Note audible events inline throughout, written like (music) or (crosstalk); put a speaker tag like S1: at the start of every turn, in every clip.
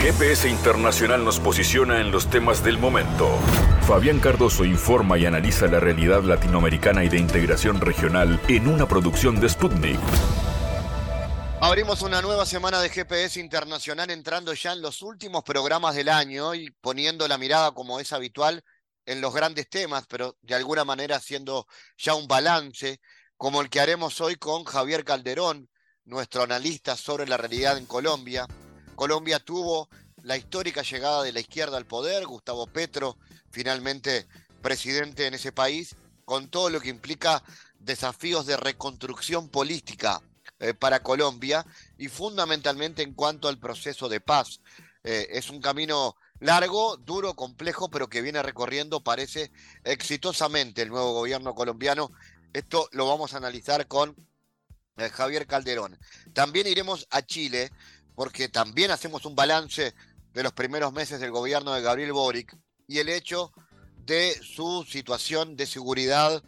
S1: GPS Internacional nos posiciona en los temas del momento. Fabián Cardoso informa y analiza la realidad latinoamericana y de integración regional en una producción de Sputnik.
S2: Abrimos una nueva semana de GPS Internacional entrando ya en los últimos programas del año y poniendo la mirada como es habitual en los grandes temas, pero de alguna manera haciendo ya un balance, como el que haremos hoy con Javier Calderón, nuestro analista sobre la realidad en Colombia. Colombia tuvo la histórica llegada de la izquierda al poder, Gustavo Petro, finalmente presidente en ese país, con todo lo que implica desafíos de reconstrucción política eh, para Colombia y fundamentalmente en cuanto al proceso de paz. Eh, es un camino largo, duro, complejo, pero que viene recorriendo, parece, exitosamente el nuevo gobierno colombiano. Esto lo vamos a analizar con eh, Javier Calderón. También iremos a Chile, porque también hacemos un balance de los primeros meses del gobierno de Gabriel Boric y el hecho de su situación de seguridad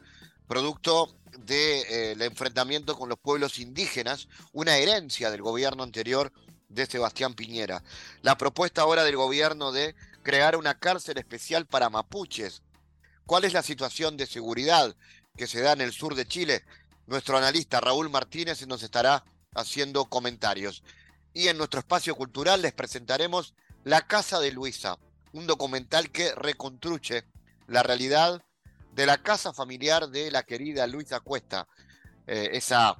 S2: producto del de, eh, enfrentamiento con los pueblos indígenas, una herencia del gobierno anterior de Sebastián Piñera. La propuesta ahora del gobierno de crear una cárcel especial para mapuches. ¿Cuál es la situación de seguridad que se da en el sur de Chile? Nuestro analista Raúl Martínez nos estará haciendo comentarios. Y en nuestro espacio cultural les presentaremos La Casa de Luisa, un documental que reconstruye la realidad de la casa familiar de la querida Luisa Cuesta, eh, esa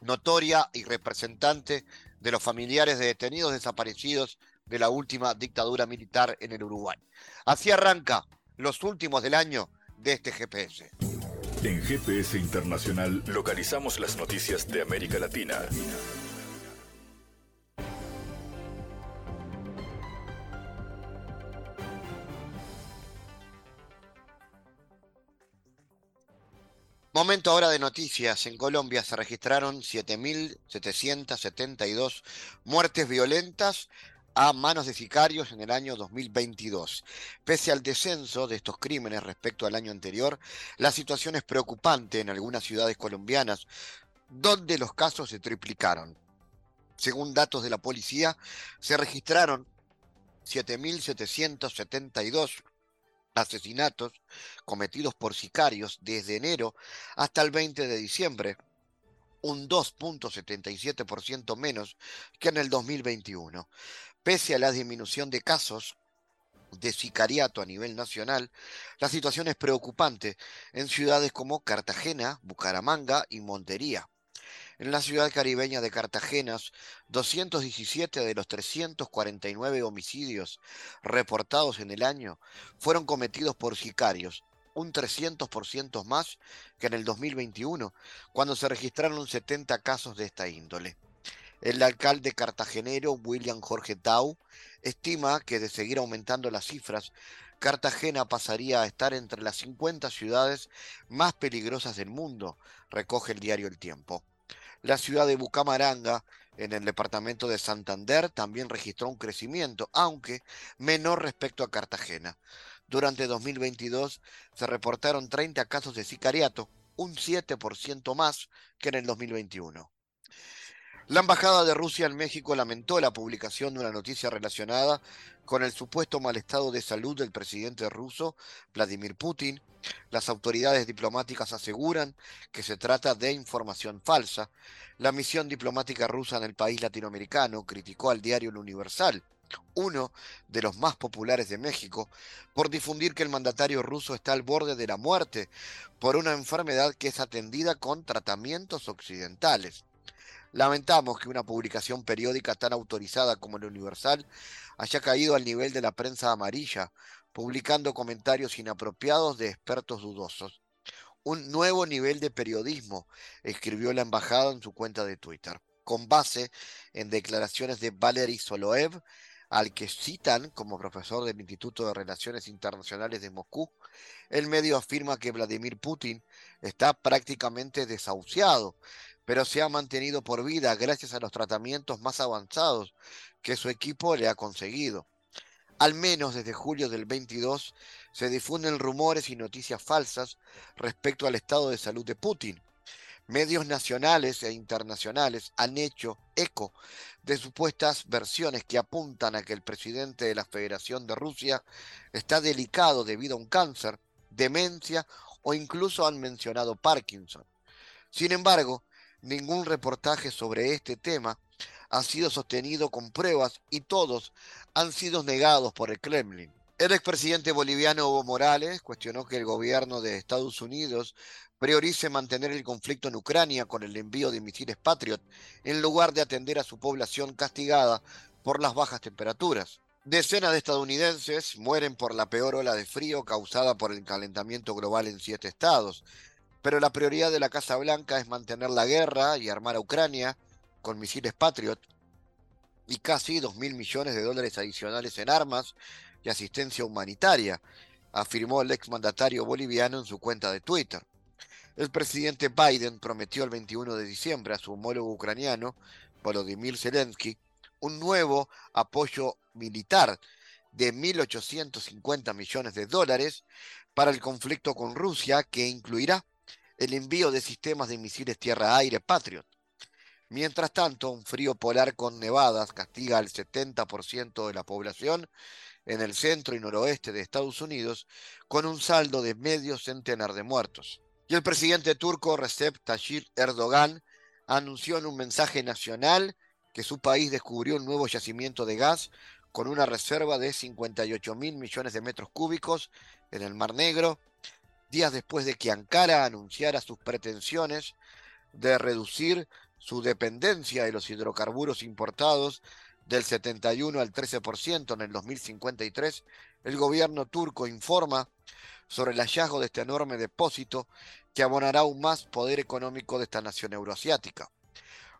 S2: notoria y representante de los familiares de detenidos desaparecidos de la última dictadura militar en el Uruguay. Así arranca los últimos del año de este GPS.
S1: En GPS Internacional localizamos las noticias de América Latina.
S2: Momento ahora de noticias. En Colombia se registraron 7.772 muertes violentas a manos de sicarios en el año 2022. Pese al descenso de estos crímenes respecto al año anterior, la situación es preocupante en algunas ciudades colombianas, donde los casos se triplicaron. Según datos de la policía, se registraron 7.772 asesinatos cometidos por sicarios desde enero hasta el 20 de diciembre, un 2.77% menos que en el 2021. Pese a la disminución de casos de sicariato a nivel nacional, la situación es preocupante en ciudades como Cartagena, Bucaramanga y Montería. En la ciudad caribeña de Cartagena, 217 de los 349 homicidios reportados en el año fueron cometidos por sicarios, un 300% más que en el 2021, cuando se registraron 70 casos de esta índole. El alcalde cartagenero William Jorge Tau estima que de seguir aumentando las cifras, Cartagena pasaría a estar entre las 50 ciudades más peligrosas del mundo, recoge el diario El Tiempo. La ciudad de Bucamaranga, en el departamento de Santander, también registró un crecimiento, aunque menor respecto a Cartagena. Durante 2022 se reportaron 30 casos de sicariato, un 7% más que en el 2021. La Embajada de Rusia en México lamentó la publicación de una noticia relacionada con el supuesto mal estado de salud del presidente ruso, Vladimir Putin. Las autoridades diplomáticas aseguran que se trata de información falsa. La misión diplomática rusa en el país latinoamericano criticó al diario El Universal, uno de los más populares de México, por difundir que el mandatario ruso está al borde de la muerte por una enfermedad que es atendida con tratamientos occidentales. Lamentamos que una publicación periódica tan autorizada como el Universal haya caído al nivel de la prensa amarilla, publicando comentarios inapropiados de expertos dudosos. Un nuevo nivel de periodismo, escribió la embajada en su cuenta de Twitter, con base en declaraciones de Valery Soloev, al que citan como profesor del Instituto de Relaciones Internacionales de Moscú. El medio afirma que Vladimir Putin está prácticamente desahuciado pero se ha mantenido por vida gracias a los tratamientos más avanzados que su equipo le ha conseguido. Al menos desde julio del 22 se difunden rumores y noticias falsas respecto al estado de salud de Putin. Medios nacionales e internacionales han hecho eco de supuestas versiones que apuntan a que el presidente de la Federación de Rusia está delicado debido a un cáncer, demencia o incluso han mencionado Parkinson. Sin embargo, ningún reportaje sobre este tema ha sido sostenido con pruebas y todos han sido negados por el Kremlin. El expresidente boliviano Evo Morales cuestionó que el gobierno de Estados Unidos priorice mantener el conflicto en Ucrania con el envío de misiles Patriot en lugar de atender a su población castigada por las bajas temperaturas. Decenas de estadounidenses mueren por la peor ola de frío causada por el calentamiento global en siete estados, pero la prioridad de la Casa Blanca es mantener la guerra y armar a Ucrania con misiles Patriot y casi dos mil millones de dólares adicionales en armas y asistencia humanitaria, afirmó el exmandatario boliviano en su cuenta de Twitter. El presidente Biden prometió el 21 de diciembre a su homólogo ucraniano, Volodymyr Zelensky, un nuevo apoyo militar de 1.850 millones de dólares para el conflicto con Rusia, que incluirá el envío de sistemas de misiles tierra-aire Patriot. Mientras tanto, un frío polar con nevadas castiga al 70% de la población en el centro y noroeste de Estados Unidos, con un saldo de medio centenar de muertos. Y el presidente turco Recep Tayyip Erdogan anunció en un mensaje nacional que su país descubrió un nuevo yacimiento de gas con una reserva de 58 mil millones de metros cúbicos en el Mar Negro, días después de que Ankara anunciara sus pretensiones de reducir su dependencia de los hidrocarburos importados del 71 al 13% en el 2053, el gobierno turco informa sobre el hallazgo de este enorme depósito que abonará aún más poder económico de esta nación euroasiática.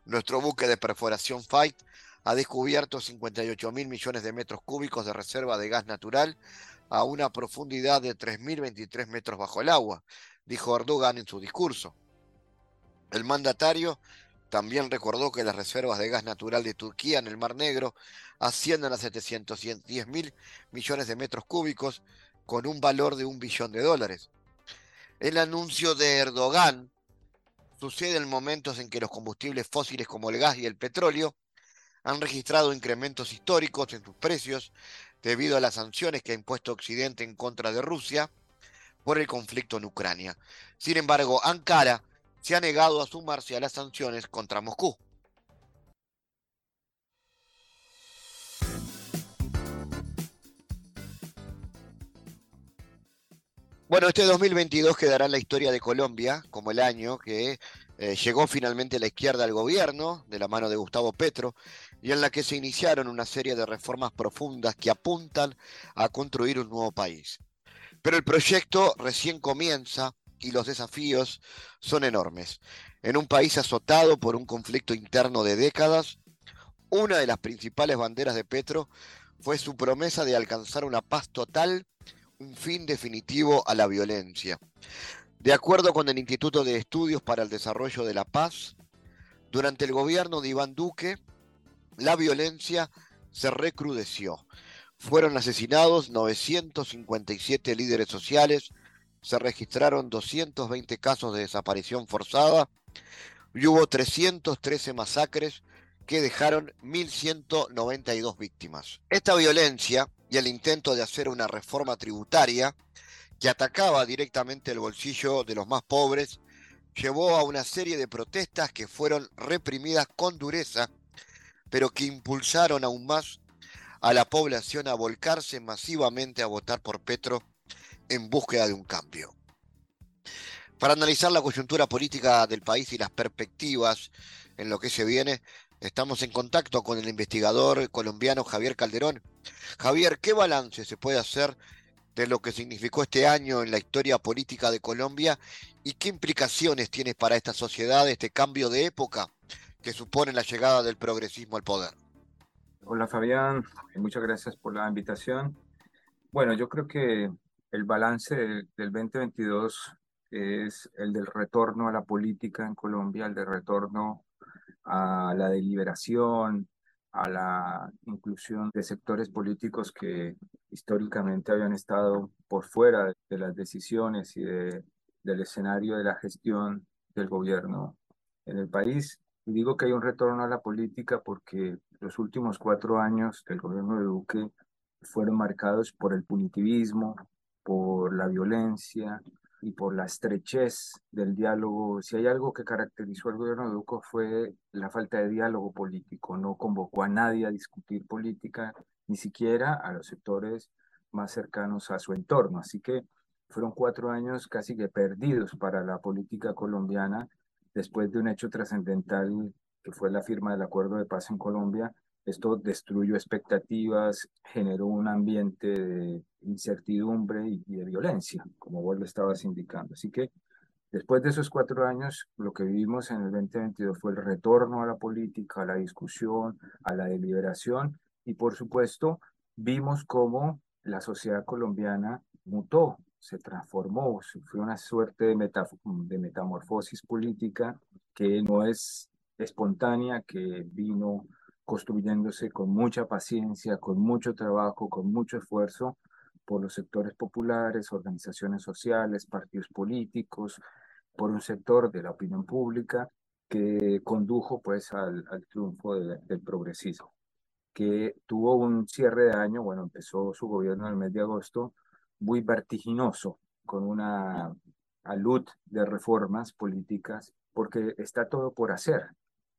S2: Nuestro buque de perforación Fight ha descubierto 58 mil millones de metros cúbicos de reserva de gas natural a una profundidad de 3.023 metros bajo el agua, dijo Erdogan en su discurso. El mandatario también recordó que las reservas de gas natural de Turquía en el Mar Negro ascienden a 710 mil millones de metros cúbicos con un valor de un billón de dólares. El anuncio de Erdogan sucede en momentos en que los combustibles fósiles como el gas y el petróleo han registrado incrementos históricos en sus precios debido a las sanciones que ha impuesto Occidente en contra de Rusia por el conflicto en Ucrania. Sin embargo, Ankara se ha negado a sumarse a las sanciones contra Moscú. Bueno, este 2022 quedará en la historia de Colombia como el año que eh, llegó finalmente la izquierda al gobierno de la mano de Gustavo Petro y en la que se iniciaron una serie de reformas profundas que apuntan a construir un nuevo país. Pero el proyecto recién comienza y los desafíos son enormes. En un país azotado por un conflicto interno de décadas, una de las principales banderas de Petro fue su promesa de alcanzar una paz total, un fin definitivo a la violencia. De acuerdo con el Instituto de Estudios para el Desarrollo de la Paz, durante el gobierno de Iván Duque, la violencia se recrudeció. Fueron asesinados 957 líderes sociales, se registraron 220 casos de desaparición forzada y hubo 313 masacres que dejaron 1.192 víctimas. Esta violencia y el intento de hacer una reforma tributaria que atacaba directamente el bolsillo de los más pobres llevó a una serie de protestas que fueron reprimidas con dureza, pero que impulsaron aún más a la población a volcarse masivamente a votar por Petro en búsqueda de un cambio. Para analizar la coyuntura política del país y las perspectivas en lo que se viene, estamos en contacto con el investigador colombiano Javier Calderón. Javier, ¿qué balance se puede hacer de lo que significó este año en la historia política de Colombia y qué implicaciones tiene para esta sociedad este cambio de época que supone la llegada del progresismo al poder?
S3: Hola Fabián, muchas gracias por la invitación. Bueno, yo creo que el balance del, 2022 es el del retorno a la política en Colombia, el del retorno a la deliberación, a la inclusión de sectores políticos que históricamente habían estado por fuera de las decisiones y de, del escenario de la gestión del gobierno en el país. Y digo que hay un retorno a la política porque los últimos cuatro años del gobierno de Duque fueron marcados por el punitivismo, por la violencia y por la estrechez del diálogo. Si hay algo que caracterizó al gobierno de Duque fue la falta de diálogo político. No convocó a nadie a discutir política, ni siquiera a los sectores más cercanos a su entorno. Así que fueron cuatro años casi que perdidos para la política colombiana después de un hecho trascendental que fue la firma del acuerdo de paz en Colombia. Esto destruyó expectativas, generó un ambiente de incertidumbre y, de violencia, como vos lo estabas indicando. Así que después de esos cuatro años, lo que vivimos en el 2022 fue el retorno a la política, a la discusión, a la deliberación y por supuesto vimos cómo la sociedad colombiana mutó, se transformó, fue una suerte de, de metamorfosis política que no es espontánea, que vino construyéndose con mucha paciencia, con mucho trabajo, con mucho esfuerzo por los sectores populares, organizaciones sociales, partidos políticos, por un sector de la opinión pública que condujo pues al, al triunfo del progresismo, que tuvo un cierre de año, bueno, empezó su gobierno en el mes de agosto, muy vertiginoso, con una alud de reformas políticas, porque está todo por hacer.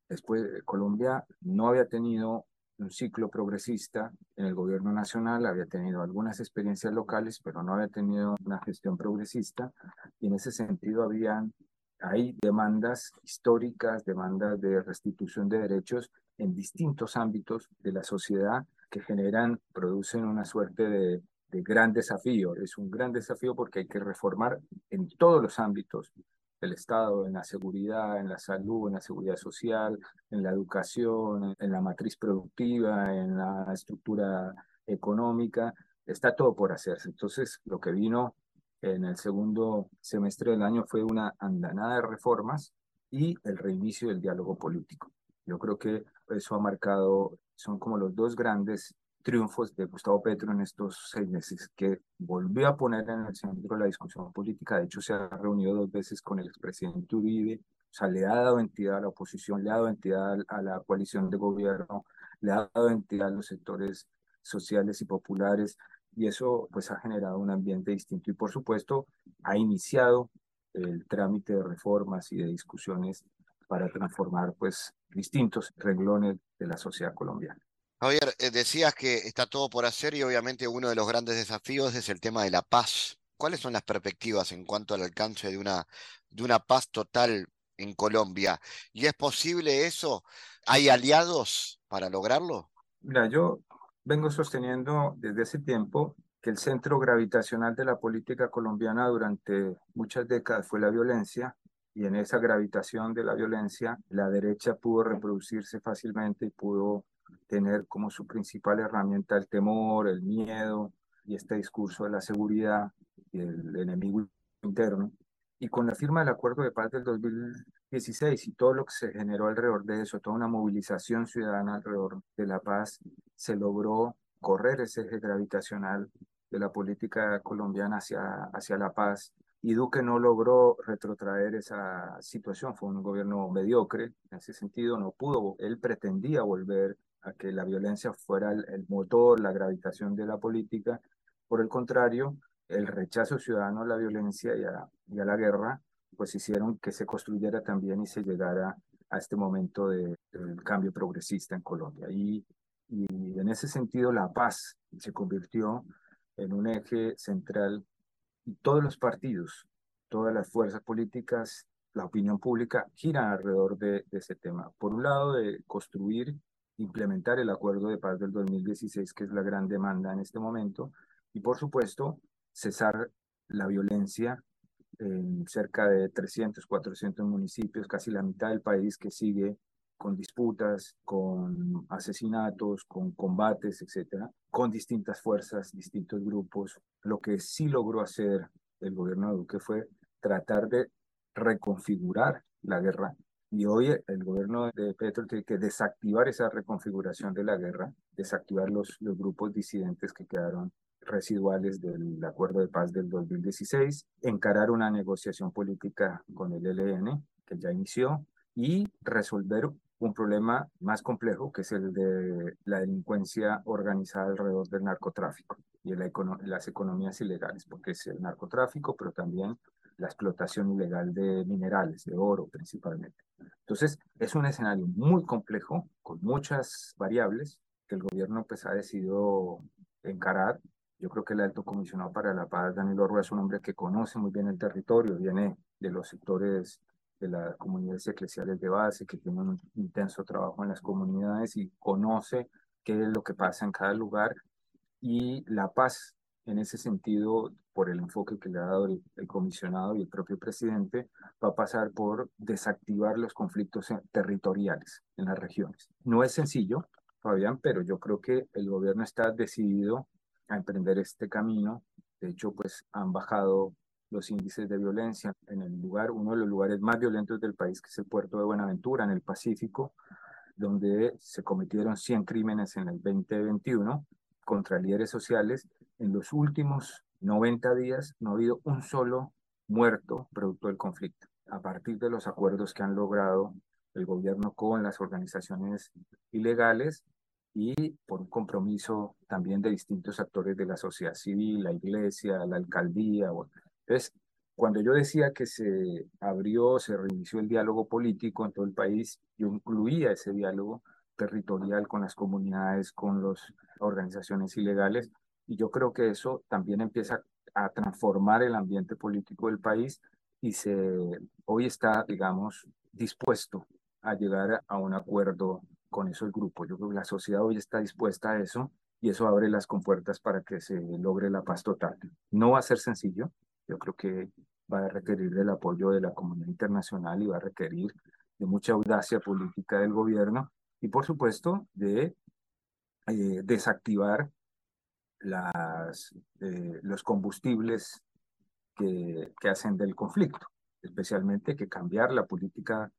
S3: Después, Colombia no había tenido un ciclo progresista en el gobierno nacional, había tenido algunas experiencias locales, pero no había tenido una gestión progresista, y en ese sentido habían, hay demandas históricas, demandas de restitución de derechos en distintos ámbitos de la sociedad que generan, producen una suerte de de gran desafío. Es un gran desafío porque hay que reformar en todos los ámbitos del Estado, en la seguridad, en la salud, en la seguridad social, en la educación, en la matriz productiva, en la estructura económica. Está todo por hacerse. Entonces, lo que vino en el segundo semestre del año fue una andanada de reformas y el reinicio del diálogo político. Yo creo que eso ha marcado, son como los dos grandes triunfos de Gustavo Petro en estos seis meses, que volvió a poner en el centro la discusión política. De hecho, se ha reunido dos veces con el expresidente Uribe, o sea, le ha dado entidad a la oposición, le ha dado entidad a la coalición de gobierno, le ha dado entidad a los sectores sociales y populares, y eso pues ha generado un ambiente distinto. Y por supuesto, ha iniciado el trámite de reformas y de discusiones para transformar pues distintos renglones de la sociedad colombiana.
S2: Javier, eh, decías que está todo por hacer y obviamente uno de los grandes desafíos es el tema de la paz. ¿Cuáles son las perspectivas en cuanto al alcance de una, de una paz total en Colombia? ¿Y es posible eso? ¿Hay aliados para lograrlo?
S3: Mira, yo vengo sosteniendo desde hace tiempo que el centro gravitacional de la política colombiana durante muchas décadas fue la violencia y en esa gravitación de la violencia la derecha pudo reproducirse fácilmente y pudo tener como su principal herramienta el temor, el miedo y este discurso de la seguridad y el enemigo interno. Y con la firma del acuerdo de paz del 2016 y todo lo que se generó alrededor de eso, toda una movilización ciudadana alrededor de la paz, se logró correr ese eje gravitacional de la política colombiana hacia, hacia la paz. Y Duque no logró retrotraer esa situación, fue un gobierno mediocre en ese sentido, no pudo, él pretendía volver a que la violencia fuera el, motor, la gravitación de la política. Por el contrario, el rechazo ciudadano a la violencia y a, la guerra, pues hicieron que se construyera también y se llegara a este momento de, cambio progresista en Colombia. Y, en ese sentido, la paz se convirtió en un eje central y todos los partidos, todas las fuerzas políticas, la opinión pública giran alrededor de, de ese tema. Por un lado, de construir implementar el acuerdo de paz del 2016, que es la gran demanda en este momento, y por supuesto, cesar la violencia en cerca de 300, 400 municipios, casi la mitad del país que sigue con disputas, con asesinatos, con combates, etcétera, con distintas fuerzas, distintos grupos. Lo que sí logró hacer el gobierno de Duque fue tratar de reconfigurar la guerra y hoy el gobierno de Petro tiene que desactivar esa reconfiguración de la guerra, desactivar los, grupos disidentes que quedaron residuales del acuerdo de paz del 2016, encarar una negociación política con el ELN que ya inició, y resolver un problema más complejo, que es el de la delincuencia organizada alrededor del narcotráfico y las economías ilegales, porque es el narcotráfico, pero también la explotación ilegal de minerales, de oro principalmente. Entonces, es un escenario muy complejo, con muchas variables, que el gobierno pues, ha decidido encarar. Yo creo que el alto comisionado para la paz, Danilo Rua, es un hombre que conoce muy bien el territorio, viene de los sectores de las comunidades eclesiales de base, que tiene un intenso trabajo en las comunidades y conoce qué es lo que pasa en cada lugar. Y la paz, en ese sentido, por el enfoque que le ha dado el, el comisionado y el propio presidente, va a pasar por desactivar los conflictos territoriales en las regiones. No es sencillo, Fabián, pero yo creo que el gobierno está decidido a emprender este camino. De hecho, pues han bajado los índices de violencia en el lugar, uno de los lugares más violentos del país, que es el puerto de Buenaventura, en el Pacífico, donde se cometieron 100 crímenes en el 2021 contra líderes sociales. En los últimos 90 días no ha habido un solo muerto producto del conflicto. A partir de los acuerdos que han logrado el gobierno con las organizaciones ilegales y por un compromiso también de distintos actores de la sociedad civil, la iglesia, la alcaldía, entonces, cuando yo decía que se abrió, se reinició el diálogo político en todo el país, yo incluía ese diálogo territorial con las comunidades, con las organizaciones ilegales, y yo creo que eso también empieza a transformar el ambiente político del país y se hoy está, digamos, dispuesto a llegar a un acuerdo con esos grupos. Yo creo que la sociedad hoy está dispuesta a eso y eso abre las compuertas para que se logre la paz total. No va a ser sencillo, yo creo que va a requerir del apoyo de la comunidad internacional y va a requerir de mucha audacia política del gobierno y, por supuesto, de eh, desactivar las, eh, los combustibles que, que, hacen del conflicto, especialmente que cambiar la política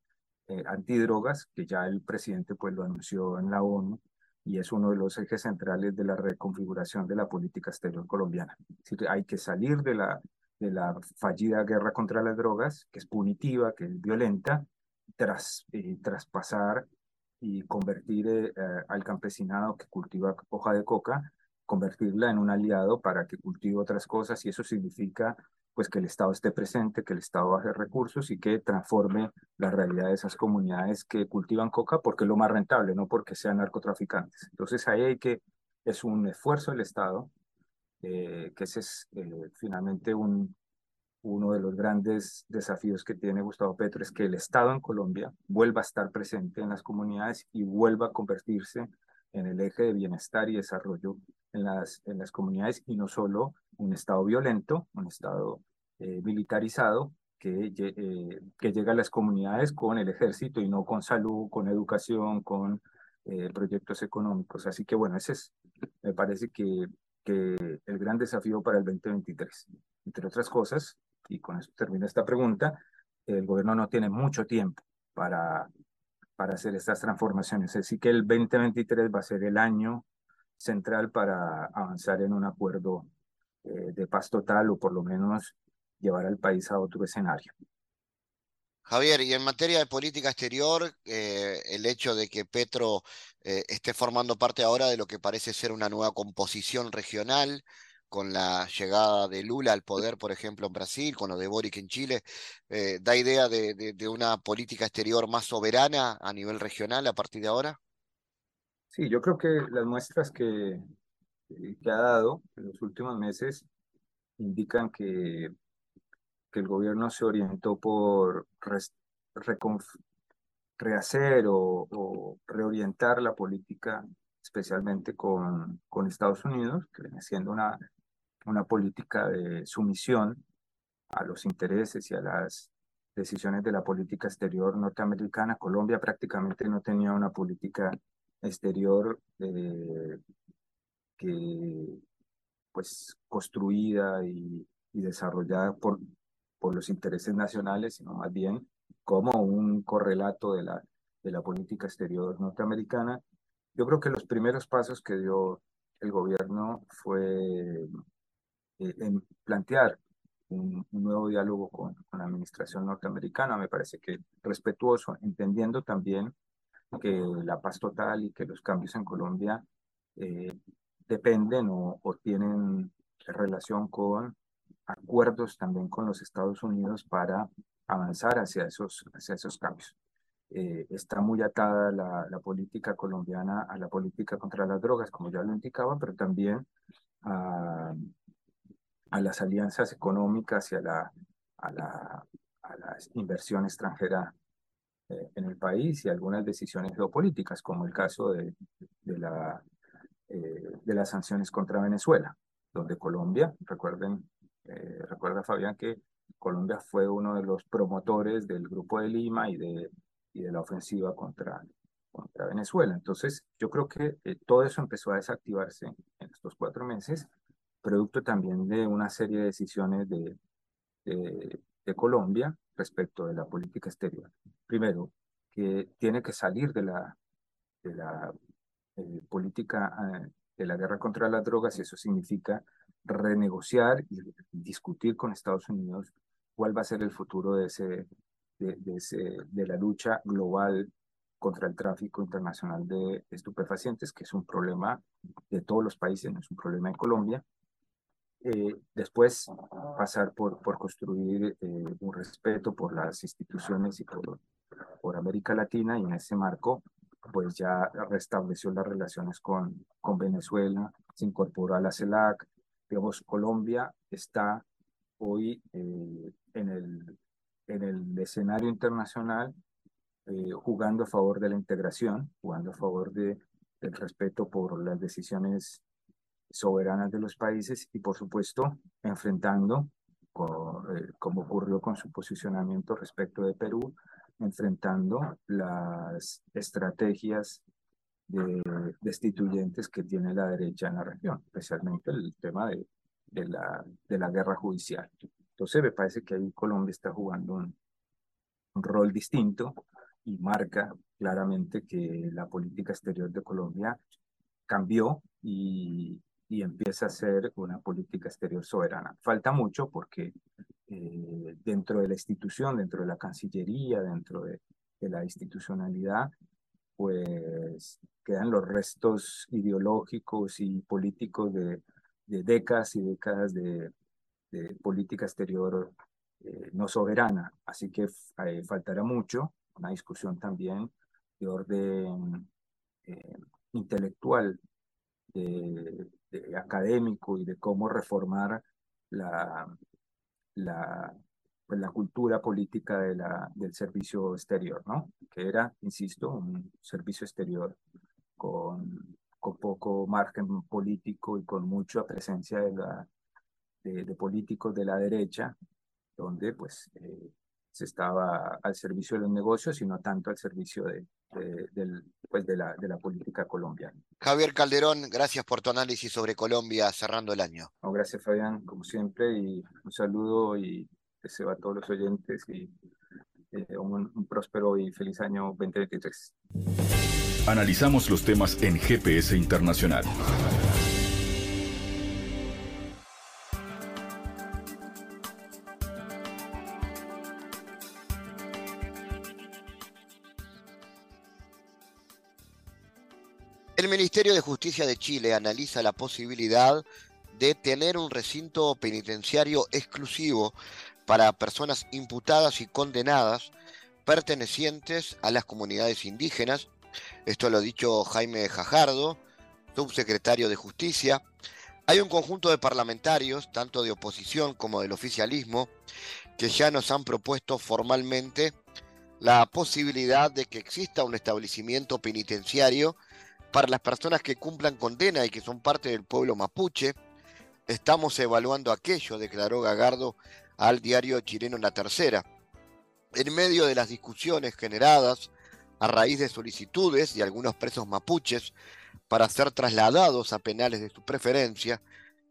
S3: eh, antidrogas, que ya el presidente pues, lo anunció en la ONU, y es uno de los ejes centrales de la reconfiguración de la política exterior colombiana. Es decir, hay que salir de la de la fallida guerra contra las drogas, que es punitiva, que es violenta, tras eh, traspasar y convertir eh, eh, al campesinado que cultiva hoja de coca, convertirla en un aliado para que cultive otras cosas y eso significa pues que el Estado esté presente, que el Estado baje recursos y que transforme la realidad de esas comunidades que cultivan coca porque es lo más rentable, no porque sean narcotraficantes. Entonces ahí hay que, es un esfuerzo del Estado eh, que ese es eh, finalmente un, uno de los grandes desafíos que tiene Gustavo Petro, es que el Estado en Colombia vuelva a estar presente en las comunidades y vuelva a convertirse en el eje de bienestar y desarrollo en las, en las comunidades y no solo un Estado violento, un Estado eh, militarizado que, que llega a las comunidades con el ejército y no con salud, con educación, con proyectos económicos. Así que bueno, ese es, me parece que que el gran desafío para el 2023. Entre otras cosas, y con esto termino esta pregunta, el gobierno no tiene mucho tiempo para, para hacer estas transformaciones. Así que el 2023 va a ser el año central para avanzar en un acuerdo eh, de paz total o por lo menos llevar al país a otro escenario.
S2: Javier, y en materia de política exterior, eh, el hecho de que Petro eh, esté formando parte ahora de lo que parece ser una nueva composición regional, con la llegada de Lula al poder, por ejemplo, en Brasil, con lo de Boric en Chile, ¿da idea de, una política exterior más soberana a nivel regional a partir de ahora?
S3: Sí, yo creo que las muestras que, que ha dado en los últimos meses indican que que el gobierno se orientó por rehacer o, reorientar la política, especialmente con, con Estados Unidos, que viene siendo una, una política de sumisión a los intereses y a las decisiones de la política exterior norteamericana. Colombia prácticamente no tenía una política exterior eh, que pues construida y, y desarrollada por, por los intereses nacionales, sino más bien como un correlato de la, de la política exterior norteamericana. Yo creo que los primeros pasos que dio el gobierno fue eh, en plantear un, nuevo diálogo con, la administración norteamericana, me parece que respetuoso, entendiendo también que la paz total y que los cambios en Colombia eh, dependen o, o, tienen relación con acuerdos también con los Estados Unidos para avanzar hacia esos, hacia esos cambios. Eh, está muy atada la, la, política colombiana a la política contra las drogas, como ya lo indicaba, pero también a, a las alianzas económicas y a la, a la, a la inversión extranjera eh, en el país y algunas decisiones geopolíticas, como el caso de, de, la, eh, de las sanciones contra Venezuela, donde Colombia, recuerden, recuerda Fabián que Colombia fue uno de los promotores del Grupo de Lima y de y de la ofensiva contra, contra Venezuela. Entonces, yo creo que eh, todo eso empezó a desactivarse en estos cuatro meses, producto también de una serie de decisiones de, de, Colombia respecto de la política exterior. Primero, que tiene que salir de la, de la eh, política eh, de la guerra contra las drogas y eso significa renegociar y discutir con Estados Unidos cuál va a ser el futuro de ese de, de, la lucha global contra el tráfico internacional de estupefacientes, que es un problema de todos los países, no es un problema en Colombia. Eh, después pasar por, por construir eh, un respeto por las instituciones y por, por América Latina y en ese marco pues ya restableció las relaciones con, con Venezuela, se incorporó a la CELAC, digamos, Colombia está hoy eh, en el en el escenario internacional eh, jugando a favor de la integración, jugando a favor de, del respeto por las decisiones soberanas de los países y, por supuesto, enfrentando, eh, como ocurrió con su posicionamiento respecto de Perú, enfrentando las estrategias de destituyentes que tiene la derecha en la región, especialmente el tema de, de, la, de la guerra judicial. Entonces me parece que ahí Colombia está jugando un, rol distinto y marca claramente que la política exterior de Colombia cambió y, y empieza a ser una política exterior soberana. Falta mucho porque eh, dentro de la institución, dentro de la Cancillería, dentro de, de la institucionalidad, pues quedan los restos ideológicos y políticos de, de décadas y décadas de, de política exterior eh, no soberana. Así que eh, faltará mucho, una discusión también de orden eh, intelectual, de, académico y de cómo reformar la, la, pues, la cultura política de la, del servicio exterior, ¿no? Que era, insisto, un servicio exterior con, con poco margen político y con mucha presencia de de, políticos de la derecha, donde pues eh, se estaba al servicio de los negocios y no tanto al servicio de, del, pues, de, la, de la política colombiana.
S2: Javier Calderón, gracias por tu análisis sobre Colombia cerrando el año.
S3: gracias Fabián, como siempre, y un saludo y deseo a todos los oyentes y eh, un, un próspero y feliz año 2023.
S1: Analizamos los temas en GPS Internacional.
S2: Ministerio de Justicia de Chile analiza la posibilidad de tener un recinto penitenciario exclusivo para personas imputadas y condenadas pertenecientes a las comunidades indígenas. Esto lo ha dicho Jaime Jajardo, subsecretario de Justicia. Hay un conjunto de parlamentarios, tanto de oposición como del oficialismo, que ya nos han propuesto formalmente la posibilidad de que exista un establecimiento penitenciario para las personas que cumplan condena y que son parte del pueblo mapuche. Estamos evaluando aquello, declaró Gagardo al diario chileno La Tercera. En medio de las discusiones generadas a raíz de solicitudes de algunos presos mapuches para ser trasladados a penales de su preferencia,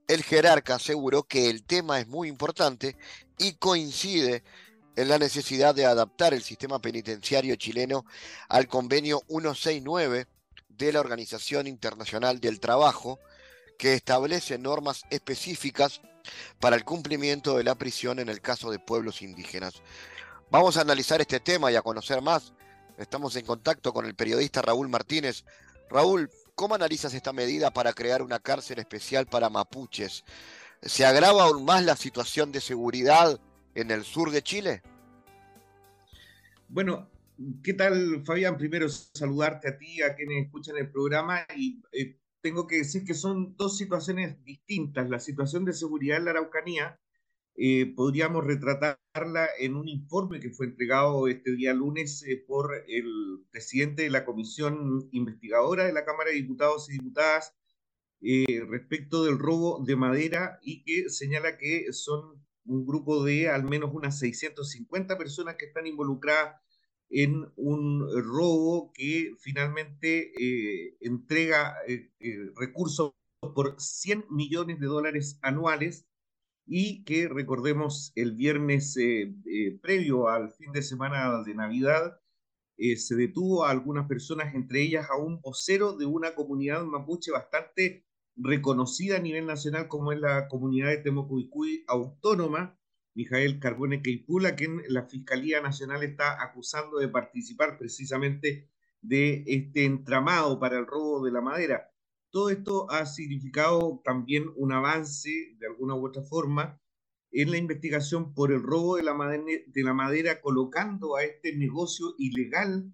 S2: el jerarca aseguró que el tema es muy importante y coincide en la necesidad de adaptar el sistema penitenciario chileno al convenio 169 de la Organización Internacional del Trabajo, que establece normas específicas para el cumplimiento de la prisión en el caso de pueblos indígenas. Vamos a analizar este tema y a conocer más. Estamos en contacto con el periodista Raúl Martínez. Raúl, ¿cómo analizas esta medida para crear una cárcel especial para mapuches? ¿Se agrava aún más la situación de seguridad en el sur de Chile?
S4: Bueno, ¿qué tal Fabián? Primero saludarte a ti, a quienes escuchan el programa y eh, tengo que decir que son dos situaciones distintas. La situación de seguridad en la Araucanía eh, podríamos retratarla en un informe que fue entregado este día lunes eh, por el presidente de la Comisión Investigadora de la Cámara de Diputados y Diputadas eh, respecto del robo de madera y que señala que son un grupo de al menos unas 650 personas que están involucradas en un robo que finalmente eh, entrega eh, eh, recursos por 100 millones de dólares anuales y que recordemos el viernes previo al fin de semana de Navidad se detuvo a algunas personas, entre ellas a un vocero de una comunidad mapuche bastante reconocida a nivel nacional como es la comunidad de Temocuicuy Autónoma, Mijael Carbone Queipula, quien la Fiscalía Nacional está acusando de participar precisamente de este entramado para el robo de la madera. Todo esto ha significado también un avance, de alguna u otra forma, en la investigación por el robo de la madera, colocando a este negocio ilegal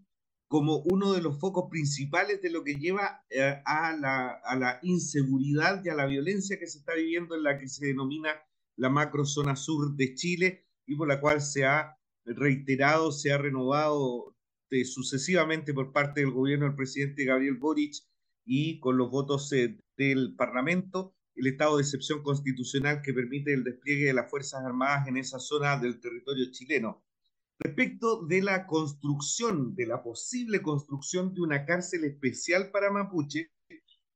S4: como uno de los focos principales de lo que lleva eh, a la inseguridad y a la violencia que se está viviendo en la que se denomina la macrozona sur de Chile y por la cual se ha reiterado, se ha renovado de, sucesivamente por parte del gobierno del presidente Gabriel Boric y con los votos eh, del Parlamento el estado de excepción constitucional que permite el despliegue de las Fuerzas Armadas en esa zona del territorio chileno. Respecto de la construcción, de la posible construcción de una cárcel especial para Mapuche,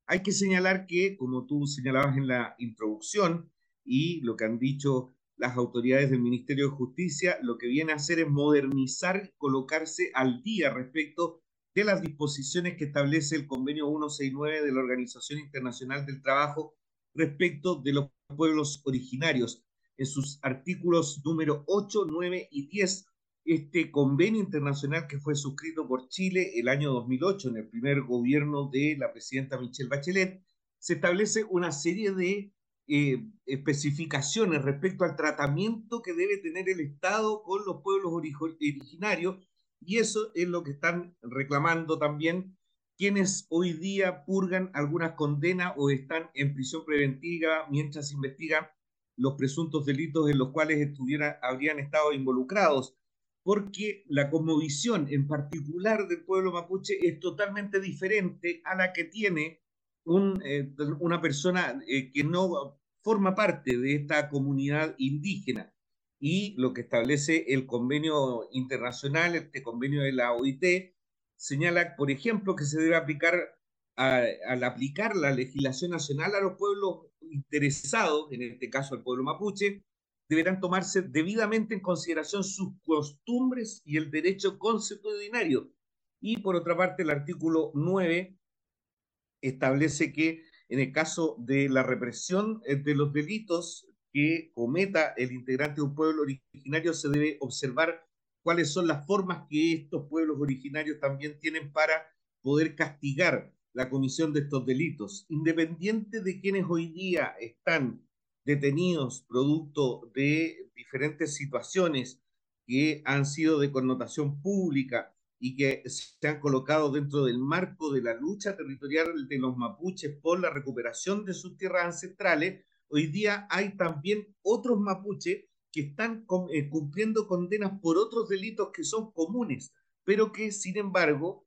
S4: hay que señalar que, como tú señalabas en la introducción, y lo que han dicho las autoridades del Ministerio de Justicia, lo que viene a hacer es modernizar, colocarse al día respecto de las disposiciones que establece el convenio 169 de la Organización Internacional del Trabajo respecto de los pueblos originarios. En sus artículos número 8, 9 y 10, este convenio internacional que fue suscrito por Chile el año 2008 en el primer gobierno de la presidenta Michelle Bachelet, se establece una serie de eh, especificaciones respecto al tratamiento que debe tener el Estado con los pueblos originarios, y eso es lo que están reclamando también quienes hoy día purgan algunas condenas o están en prisión preventiva mientras investigan los presuntos delitos en los cuales habrían estado involucrados, porque la cosmovisión en particular del pueblo mapuche es totalmente diferente a la que tiene eh, una persona eh, que no forma parte de esta comunidad indígena. Y lo que establece el convenio internacional, este convenio de la OIT, señala, por ejemplo, que se debe aplicar, al aplicar la legislación nacional a los pueblos interesados, en este caso al pueblo mapuche, deberán tomarse debidamente en consideración sus costumbres y el derecho consuetudinario. Y por otra parte, el artículo 9 establece que en el caso de la represión eh, de los delitos que cometa el integrante de un pueblo originario, se debe observar cuáles son las formas que estos pueblos originarios también tienen para poder castigar la comisión de estos delitos, independiente de quienes hoy día están detenidos producto de diferentes situaciones que han sido de connotación pública y que se han colocado dentro del marco de la lucha territorial de los mapuches por la recuperación de sus tierras ancestrales, hoy día hay también otros mapuches que están eh, cumpliendo condenas por otros delitos que son comunes, pero que sin embargo,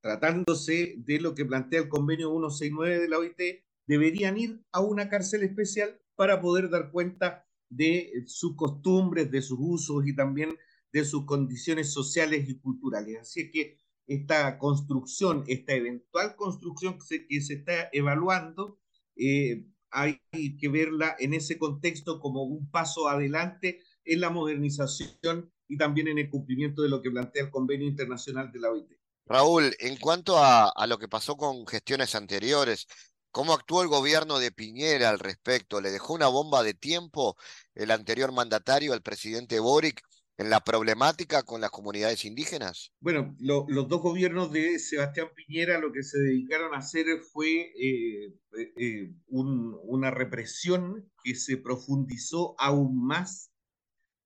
S4: tratándose de lo que plantea el convenio 169 de la OIT, deberían ir a una cárcel especial para poder dar cuenta de sus costumbres, de sus usos y también de sus condiciones sociales y culturales. Así que esta construcción, esta eventual construcción que se, está evaluando, eh, hay que verla en ese contexto como un paso adelante en la modernización y también en el cumplimiento de lo que plantea el convenio internacional de la OIT.
S2: Raúl, en cuanto a, a lo que pasó con gestiones anteriores, ¿Cómo actuó el gobierno de Piñera al respecto? ¿Le dejó una bomba de tiempo el anterior mandatario, el presidente Boric, en la problemática con las comunidades indígenas?
S4: Bueno, los dos gobiernos de Sebastián Piñera lo que se dedicaron a hacer fue eh, eh, eh, una represión que se profundizó aún más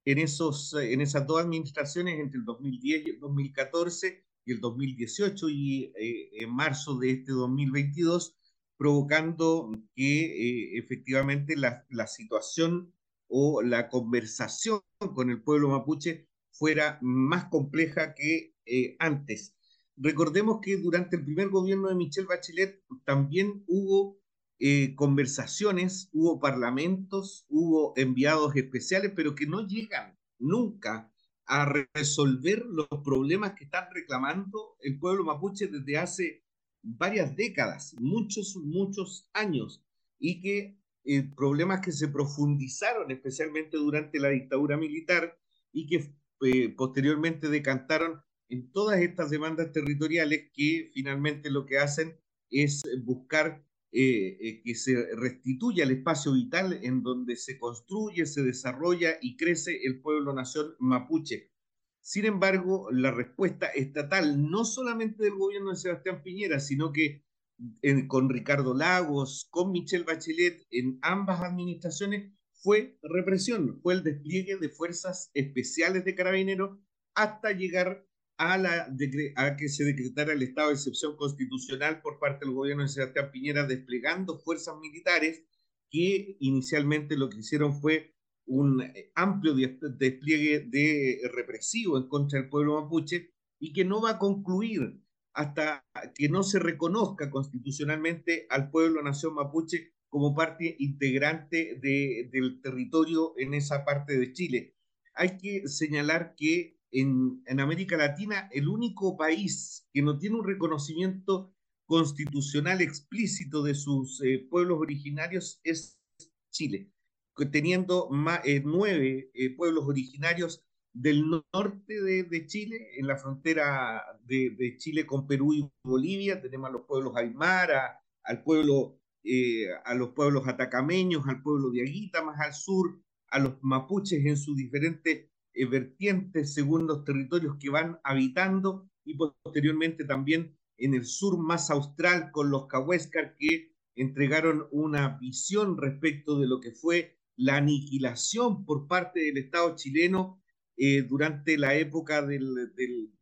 S4: en, esos, en esas dos administraciones entre el 2010 y el 2014 y el 2018 y en marzo de este 2022, provocando que efectivamente la, la situación o la conversación con el pueblo mapuche fuera más compleja que eh, antes. Recordemos que durante el primer gobierno de Michelle Bachelet también hubo eh, conversaciones, hubo parlamentos, hubo enviados especiales, pero que no llegan nunca a resolver los problemas que están reclamando el pueblo mapuche desde hace varias décadas, muchos, muchos años, y que eh, problemas que se profundizaron especialmente durante la dictadura militar y que eh, posteriormente decantaron en todas estas demandas territoriales que finalmente lo que hacen es buscar eh, que se restituya el espacio vital en donde se construye, se desarrolla y crece el pueblo-nación mapuche. Sin embargo, la respuesta estatal, no solamente del gobierno de Sebastián Piñera, sino que con Ricardo Lagos, con Michelle Bachelet, en ambas administraciones, fue represión, fue el despliegue de fuerzas especiales de carabineros hasta llegar a, la, a que se decretara el estado de excepción constitucional por parte del gobierno de Sebastián Piñera, desplegando fuerzas militares que inicialmente lo que hicieron fue un amplio despliegue de represivo en contra del pueblo mapuche y que no va a concluir hasta que no se reconozca constitucionalmente al pueblo nación mapuche como parte integrante del territorio en esa parte de Chile. Hay que señalar que en, América Latina el único país que no tiene un reconocimiento constitucional explícito de sus eh, pueblos originarios es Chile, teniendo eh, nueve eh, pueblos originarios del norte de, Chile, en la frontera de, Chile con Perú y Bolivia, tenemos a los pueblos aymara, al pueblo, eh, a los pueblos atacameños, al pueblo de Aguita más al sur, a los mapuches en sus diferentes eh, vertientes según los territorios que van habitando y posteriormente también en el sur más austral con los cahuéscar que entregaron una visión respecto de lo que fue la aniquilación por parte del Estado chileno eh, durante la época de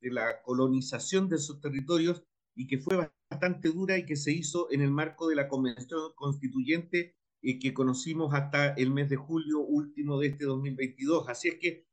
S4: la colonización de esos territorios y que fue bastante dura y que se hizo en el marco de la Convención Constituyente eh, que conocimos hasta el mes de julio último de este 2022. Así es que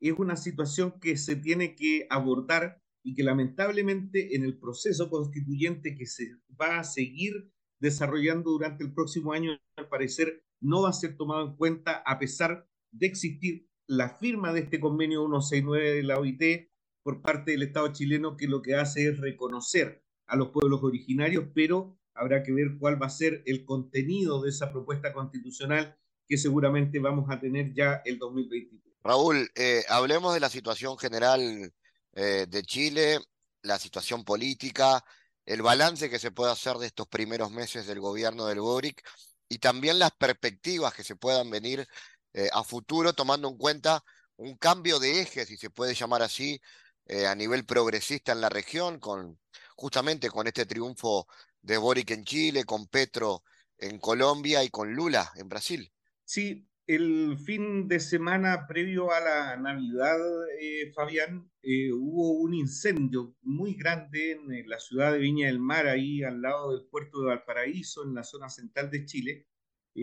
S4: es una situación que se tiene que abordar y que lamentablemente en el proceso constituyente que se va a seguir desarrollando durante el próximo año, al parecer, no va a ser tomado en cuenta a pesar de existir la firma de este convenio 169 de la OIT por parte del Estado chileno que lo que hace es reconocer a los pueblos originarios, pero habrá que ver cuál va a ser el contenido de esa propuesta constitucional que seguramente vamos a tener ya el 2023.
S2: Raúl, eh, hablemos de la situación general eh, de Chile, la situación política, el balance que se puede hacer de estos primeros meses del gobierno del Boric y también las perspectivas que se puedan venir eh, a futuro, tomando en cuenta un cambio de eje, si se puede llamar así, eh, a nivel progresista en la región, con justamente con este triunfo de Boric en Chile, con Petro en Colombia y con Lula en Brasil.
S4: Sí, el fin de semana previo a la Navidad, eh, Fabián, hubo un incendio muy grande en la ciudad de Viña del Mar, ahí al lado del puerto de Valparaíso, en la zona central de Chile,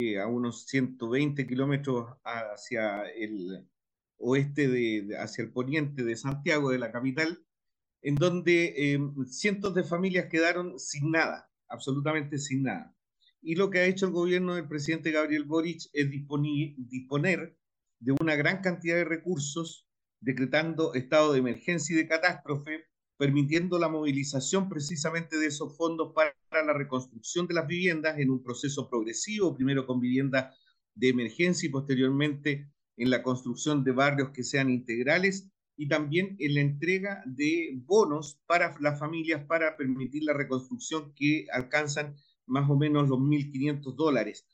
S4: eh, a unos 120 kilómetros hacia el oeste, de, hacia el poniente de Santiago, de la capital, en donde eh, cientos de familias quedaron sin nada, absolutamente sin nada. Y lo que ha hecho el gobierno del presidente Gabriel Boric es disponer de una gran cantidad de recursos, decretando estado de emergencia y de catástrofe, permitiendo la movilización precisamente de esos fondos para la reconstrucción de las viviendas en un proceso progresivo, primero con viviendas de emergencia y posteriormente en la construcción de barrios que sean integrales y también en la entrega de bonos para las familias para permitir la reconstrucción que alcanzan más o menos los 1.500 dólares.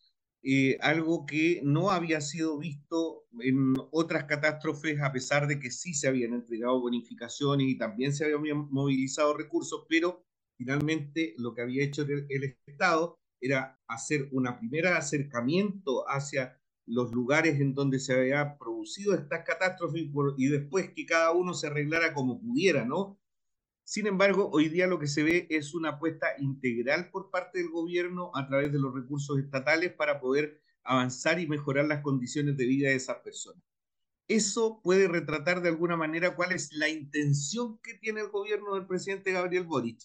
S4: Eh, algo que no había sido visto en otras catástrofes, a pesar de que sí se habían entregado bonificaciones y también se habían movilizado recursos, pero finalmente lo que había hecho el, el Estado era hacer un primer acercamiento hacia los lugares en donde se había producido estas catástrofes y, después que cada uno se arreglara como pudiera, ¿no? Sin embargo, hoy día lo que se ve es una apuesta integral por parte del gobierno a través de los recursos estatales para poder avanzar y mejorar las condiciones de vida de esas personas. Eso puede retratar de alguna manera cuál es la intención que tiene el gobierno del presidente Gabriel Boric.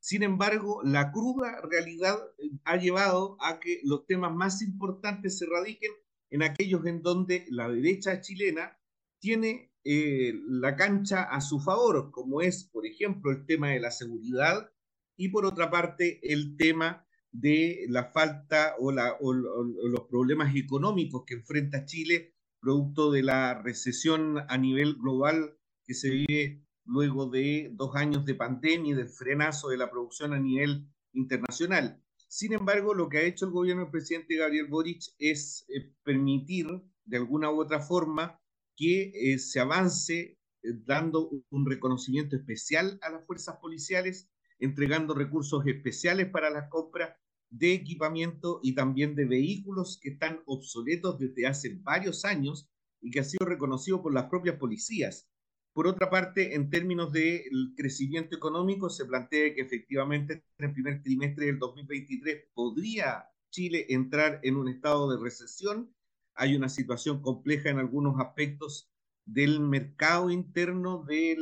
S4: Sin embargo, la cruda realidad eh, ha llevado a que los temas más importantes se radiquen en aquellos en donde la derecha chilena tiene eh, la cancha a su favor, como es, por ejemplo, el tema de la seguridad y por otra parte el tema de la falta o, los problemas económicos que enfrenta Chile producto de la recesión a nivel global que se vive luego de dos años de pandemia y del frenazo de la producción a nivel internacional. Sin embargo, lo que ha hecho el gobierno del presidente Gabriel Boric es eh, permitir, de alguna u otra forma, que eh, se avance eh, dando un reconocimiento especial a las fuerzas policiales, entregando recursos especiales para la compra de equipamiento y también de vehículos que están obsoletos desde hace varios años y que ha sido reconocido por las propias policías. Por otra parte, en términos del crecimiento económico, se plantea que efectivamente en el primer trimestre del 2023 podría Chile entrar en un estado de recesión hay una situación compleja en algunos aspectos del mercado interno de,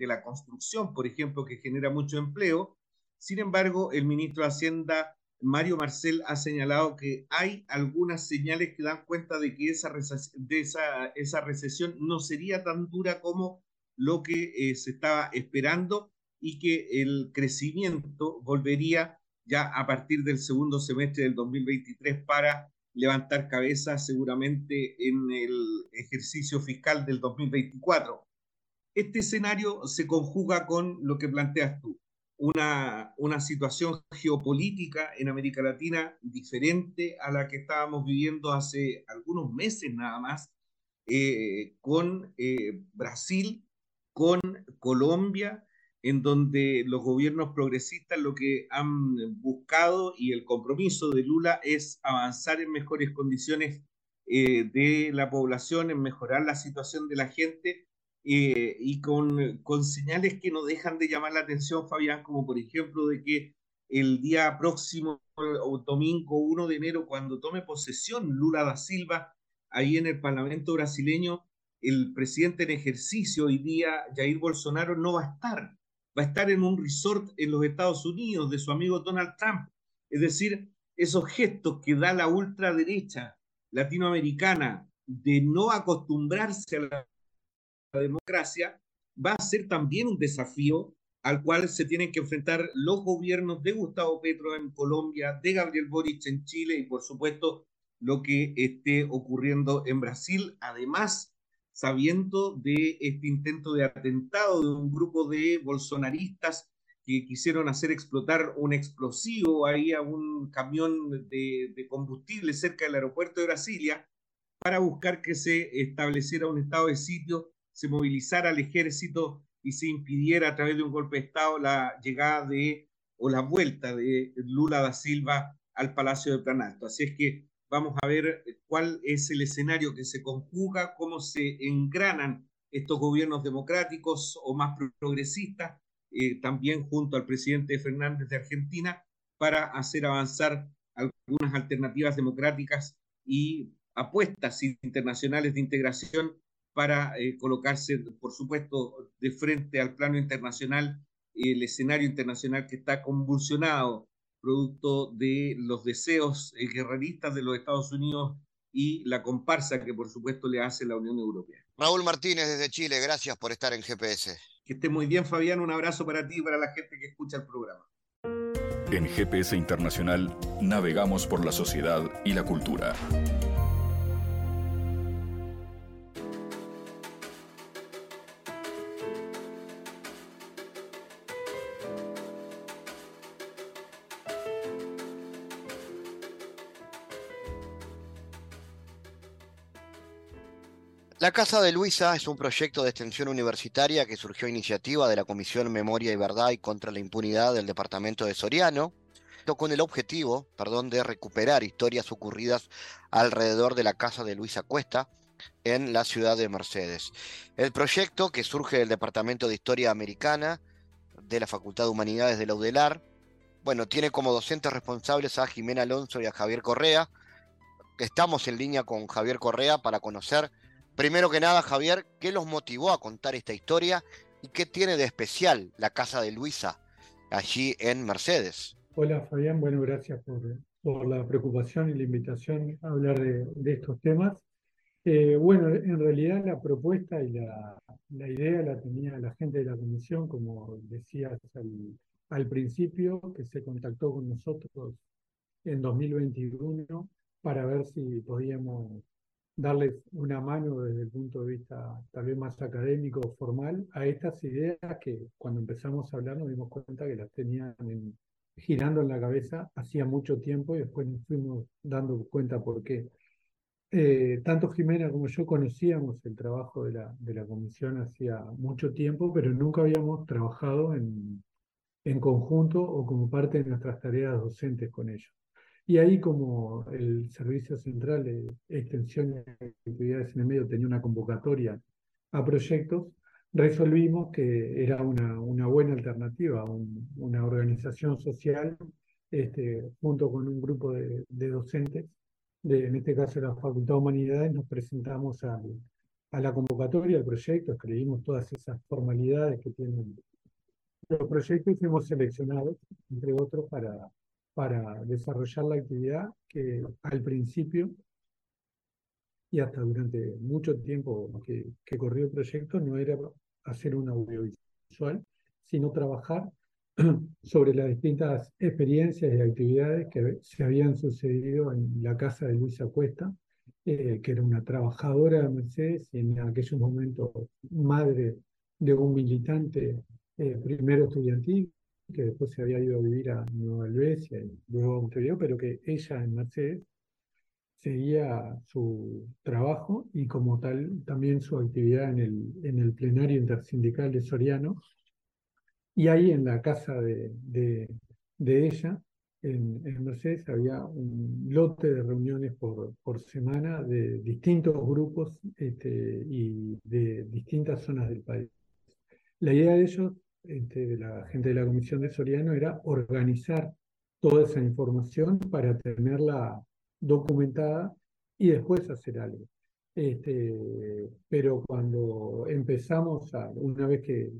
S4: la construcción, por ejemplo, que genera mucho empleo. Sin embargo, el ministro de Hacienda, Mario Marcel, ha señalado que hay algunas señales que dan cuenta de que esa recesión no sería tan dura como lo que eh, se estaba esperando y que el crecimiento volvería ya a partir del segundo semestre del 2023 para levantar cabeza seguramente en el ejercicio fiscal del 2024. Este escenario se conjuga con lo que planteas tú, una, una situación geopolítica en América Latina diferente a la que estábamos viviendo hace algunos meses nada más, eh, con eh, Brasil, con Colombia, en donde los gobiernos progresistas lo que han buscado y el compromiso de Lula es avanzar en mejores condiciones eh, de la población, en mejorar la situación de la gente eh, y con, con señales que no dejan de llamar la atención, Fabián, como por ejemplo de que el día próximo, o domingo 1 de enero, cuando tome posesión Lula da Silva, ahí en el Parlamento brasileño, el presidente en ejercicio hoy día, Jair Bolsonaro, no va a estar va a estar en un resort en los Estados Unidos de su amigo Donald Trump. Es decir, esos gestos que da la ultraderecha latinoamericana de no acostumbrarse a la democracia, va a ser también un desafío al cual se tienen que enfrentar los gobiernos de Gustavo Petro en Colombia, de Gabriel Boric en Chile y por supuesto lo que esté ocurriendo en Brasil. Además, sabiendo de este intento de atentado de un grupo de bolsonaristas que quisieron hacer explotar un explosivo ahí a un camión de, combustible cerca del aeropuerto de Brasilia para buscar que se estableciera un estado de sitio, se movilizara al ejército y se impidiera a través de un golpe de Estado la llegada de o la vuelta de Lula da Silva al Palacio de Planalto. Así es que vamos a ver cuál es el escenario que se conjuga, cómo se engranan estos gobiernos democráticos o más progresistas, eh, también junto al presidente Fernández de Argentina, para hacer avanzar algunas alternativas democráticas y apuestas internacionales de integración para eh, colocarse, por supuesto, de frente al plano internacional, el escenario internacional que está convulsionado producto de los deseos eh, guerreristas de los Estados Unidos y la comparsa que por supuesto le hace la Unión Europea.
S2: Raúl Martínez desde Chile, gracias por estar en GPS.
S4: Que esté muy bien Fabián, un abrazo para ti y para la gente que escucha el programa.
S1: En GPS Internacional navegamos por la sociedad y la cultura.
S2: La Casa de Luisa es un proyecto de extensión universitaria que surgió a iniciativa de la Comisión Memoria y Verdad y contra la Impunidad del Departamento de Soriano, con el objetivo, perdón, de recuperar historias ocurridas alrededor de la Casa de Luisa Cuesta en la ciudad de Mercedes. El proyecto, que surge del Departamento de Historia Americana de la Facultad de Humanidades de la UDELAR, bueno, tiene como docentes responsables a Jimena Alonso y a Javier Correa. Estamos en línea con Javier Correa para conocer Primero que nada, Javier, ¿qué los motivó a contar esta historia y qué tiene de especial la casa de Luisa allí en Mercedes?
S5: Hola Fabián, bueno, gracias por, la preocupación y la invitación a hablar de, estos temas. Eh, bueno, en realidad la propuesta y la, idea la tenía la gente de la comisión, como decías al principio, que se contactó con nosotros en 2021 para ver si podíamos darles una mano desde el punto de vista tal vez más académico formal a estas ideas que cuando empezamos a hablar nos dimos cuenta que las tenían girando en la cabeza hacía mucho tiempo y después nos fuimos dando cuenta por qué. Eh, tanto Jimena como yo conocíamos el trabajo de la, de la comisión hacía mucho tiempo, pero nunca habíamos trabajado en, en conjunto o como parte de nuestras tareas docentes con ellos. Y ahí como el Servicio Central de Extensión de Actividades en el Medio tenía una convocatoria a proyectos, resolvimos que era una, una buena alternativa, una organización social este, junto con un grupo de, docentes, de, en este caso la Facultad de Humanidades, nos presentamos a, a la convocatoria del proyecto, escribimos todas esas formalidades que tienen los proyectos y fuimos seleccionados, entre otros, para, para desarrollar la actividad que al principio y hasta durante mucho tiempo que, corrió el proyecto no era hacer un audiovisual, sino trabajar (clears throat) sobre las distintas experiencias y actividades que se habían sucedido en la casa de Luisa Cuesta, eh, que era una trabajadora de Mercedes y en aquellos momentos madre de un militante, eh, primero estudiantil, que después se había ido a vivir a Nueva Helvecia y luego a Montevideo, pero que ella en Mercedes seguía su trabajo y como tal también su actividad en el, en el plenario intersindical de Soriano. Y ahí en la casa de, de, ella, en, en, Mercedes, había un lote de reuniones por, por semana de distintos grupos este, y de distintas zonas del país. La idea de ellos este, de la gente de la Comisión de Soriano era organizar toda esa información para tenerla documentada y después hacer algo. Este, pero cuando empezamos, a, una vez que,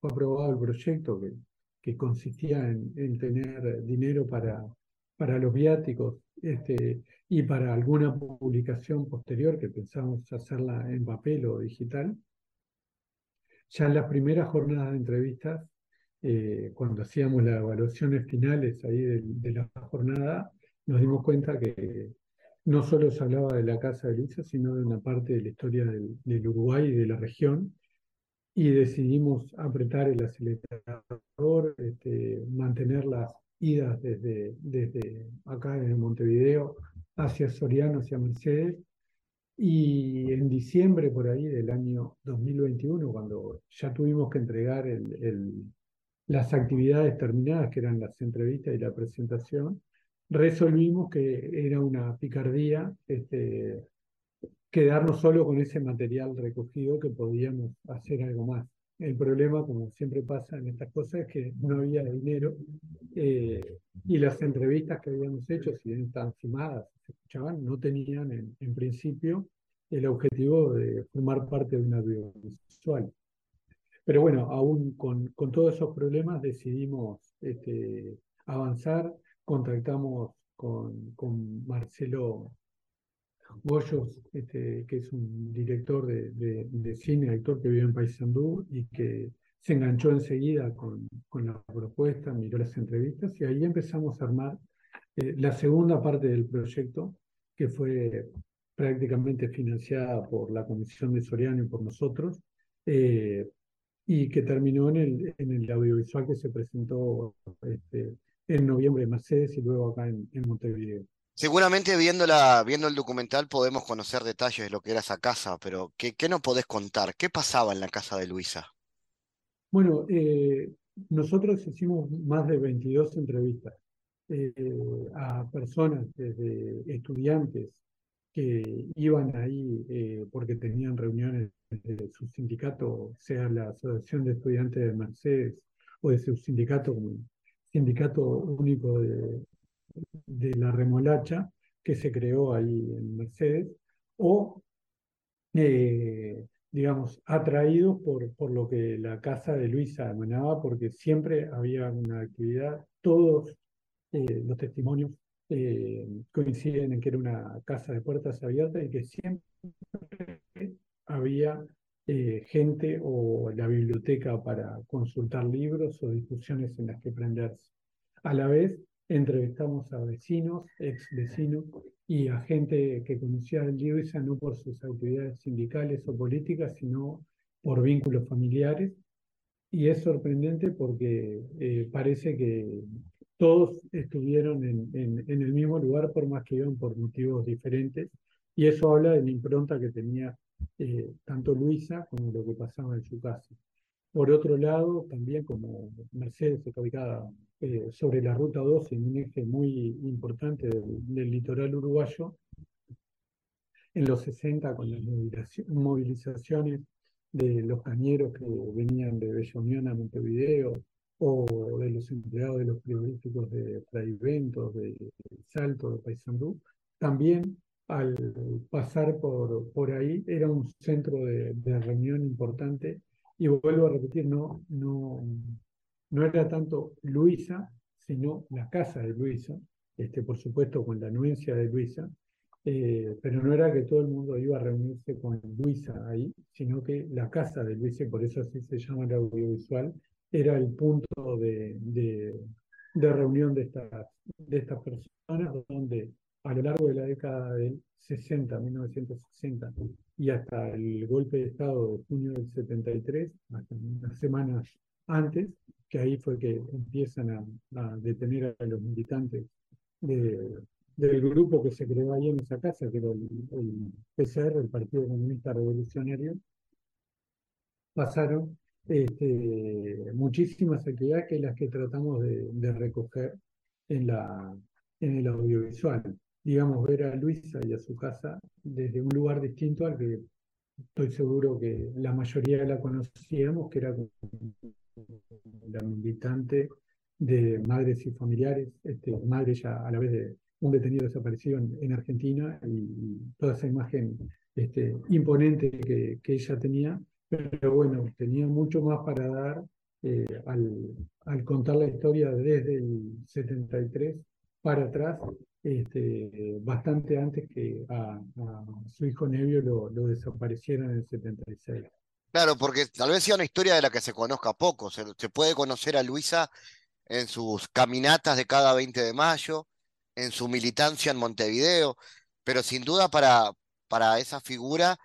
S5: fue aprobado el proyecto, que, que consistía en, tener dinero para, para los viáticos este, y para alguna publicación posterior, que pensamos hacerla en papel o digital, ya en las primeras jornadas de entrevistas, eh, cuando hacíamos las evaluaciones finales ahí de, la jornada, nos dimos cuenta que no solo se hablaba de la Casa de Luisa, sino de una parte de la historia del, Uruguay y de la región, y decidimos apretar el acelerador, este, mantener las idas desde, desde acá, desde Montevideo, hacia Soriano, hacia Mercedes, y en diciembre por ahí del año 2021, cuando ya tuvimos que entregar las actividades terminadas, que eran las entrevistas y la presentación, resolvimos que era una picardía este, quedarnos solo con ese material recogido que podíamos hacer algo más. El problema, como siempre pasa en estas cosas, es que no había dinero eh, y las entrevistas que habíamos hecho, si bien estaban filmadas, se escuchaban, no tenían en, principio el objetivo de formar parte de una audiovisual. Pero bueno, aún con, con todos esos problemas decidimos este, avanzar, contactamos con, con Marcelo Goyos, este, que es un director de, cine, actor que vive en Paysandú y que se enganchó enseguida con, la propuesta, miró las entrevistas y ahí empezamos a armar eh, la segunda parte del proyecto, que fue prácticamente financiada por la Comisión de Soriano y por nosotros, eh, y que terminó en el, audiovisual que se presentó este, en noviembre en Mercedes y luego acá en Montevideo.
S2: Seguramente viéndola, viendo el documental podemos conocer detalles de lo que era esa casa, pero ¿qué, qué nos podés contar? ¿Qué pasaba en la casa de Luisa?
S5: Bueno, eh, nosotros hicimos más de 22 entrevistas eh, a personas, desde estudiantes que iban ahí eh, porque tenían reuniones de su sindicato, sea la Asociación de Estudiantes de Mercedes o de su sindicato Sindicato Único de, de la Remolacha, que se creó ahí en Mercedes, o eh, digamos, atraídos por, por lo que la casa de Luisa emanaba, porque siempre había una actividad, todos eh, los testimonios eh, coinciden en que era una casa de puertas abiertas y que siempre había gente o la biblioteca para consultar libros o discusiones en las que prenderse. A la vez, entrevistamos a vecinos, ex vecinos y a gente que conocía a Luisa no por sus actividades sindicales o políticas, sino por vínculos familiares. Y es sorprendente porque eh, parece que todos estuvieron en, en, en, el mismo lugar por más que iban por motivos diferentes. Y eso habla de la impronta que tenía eh, tanto Luisa como lo que pasaba en su casa. Por otro lado, también como Mercedes ubicada eh, sobre la Ruta 2 en un eje muy importante del, del, litoral uruguayo, en los 60 con las movilizaciones de los cañeros que venían de Bella Unión a Montevideo, o de los empleados de los frigoríficos de Fraiventos, de Salto, de Paysandú, también al pasar por, por ahí era un centro de, de reunión importante. Y vuelvo a repetir, no, no, no era tanto Luisa, sino la casa de Luisa, este, por supuesto con la anuencia de Luisa, eh, pero no era que todo el mundo iba a reunirse con Luisa ahí, sino que la casa de Luisa, por eso así se llama el audiovisual, era el punto de, de, de reunión de estas, de estas personas, donde a lo largo de la década del 60, 1960, y hasta el golpe de Estado de junio del 73, hasta unas semanas antes, que ahí fue que empiezan a, detener a los militantes de, del grupo que se creó ahí en esa casa, que era el, el PCR, el Partido Comunista Revolucionario, pasaron este, muchísimas actividades que las que tratamos de, de recoger en, la, en el audiovisual. Digamos, ver a Luisa y a su casa desde un lugar distinto al que estoy seguro que la mayoría la conocíamos, que era la militante de madres y familiares, este, madre ya a la vez de un detenido desaparecido en, en Argentina y, toda esa imagen este, imponente que, que, ella tenía, pero bueno, tenía mucho más para dar eh, al, al contar la historia desde el 73 para atrás este, bastante antes que a, su hijo Nevio lo, lo, desaparecieron en el 76.
S2: Claro, porque tal vez sea una historia de la que se conozca poco. Se, puede conocer a Luisa en sus caminatas de cada 20 de mayo, en su militancia en Montevideo, pero sin duda para, para esa figura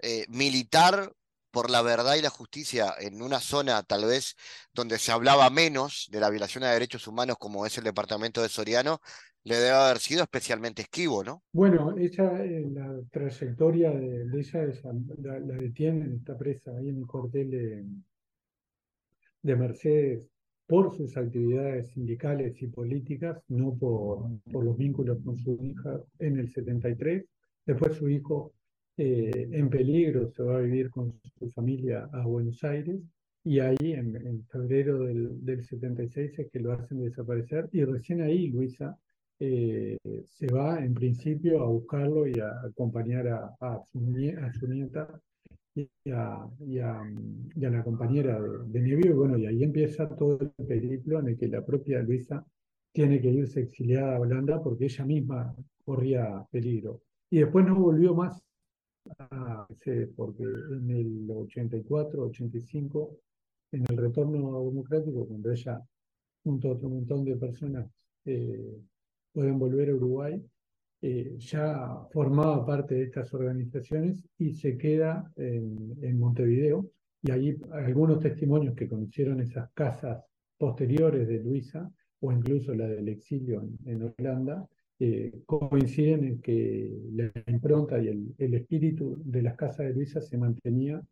S2: eh, militar por la verdad y la justicia en una zona tal vez donde se hablaba menos de la violación de derechos humanos como es el departamento de Soriano, le debe haber sido especialmente esquivo, ¿no?
S5: Bueno, ella, eh, la trayectoria de, de ella es, la, la, detienen, está presa ahí en el cuartel de, de, Mercedes por sus actividades sindicales y políticas, no por, por los vínculos con su hija en el 73. Después su hijo eh, en peligro se va a vivir con su familia a Buenos Aires y ahí en, en febrero del, del 76 es que lo hacen desaparecer y recién ahí Luisa eh, se va en principio a buscarlo y a acompañar a, su, nieta y a, la compañera de, de Nevio. Y bueno, y ahí empieza todo el periplo en el que la propia Luisa tiene que irse exiliada a Holanda porque ella misma corría peligro. Y después no volvió más a porque en el 84, 85, en el retorno democrático, cuando ella, junto a otro montón de personas, eh, pueden volver a Uruguay, eh, ya formaba parte de estas organizaciones y se queda en, en, Montevideo. Y ahí algunos testimonios que conocieron esas casas posteriores de Luisa, o incluso la del exilio en, en Holanda, eh, coinciden en que la impronta y el, espíritu de las casas de Luisa se mantenía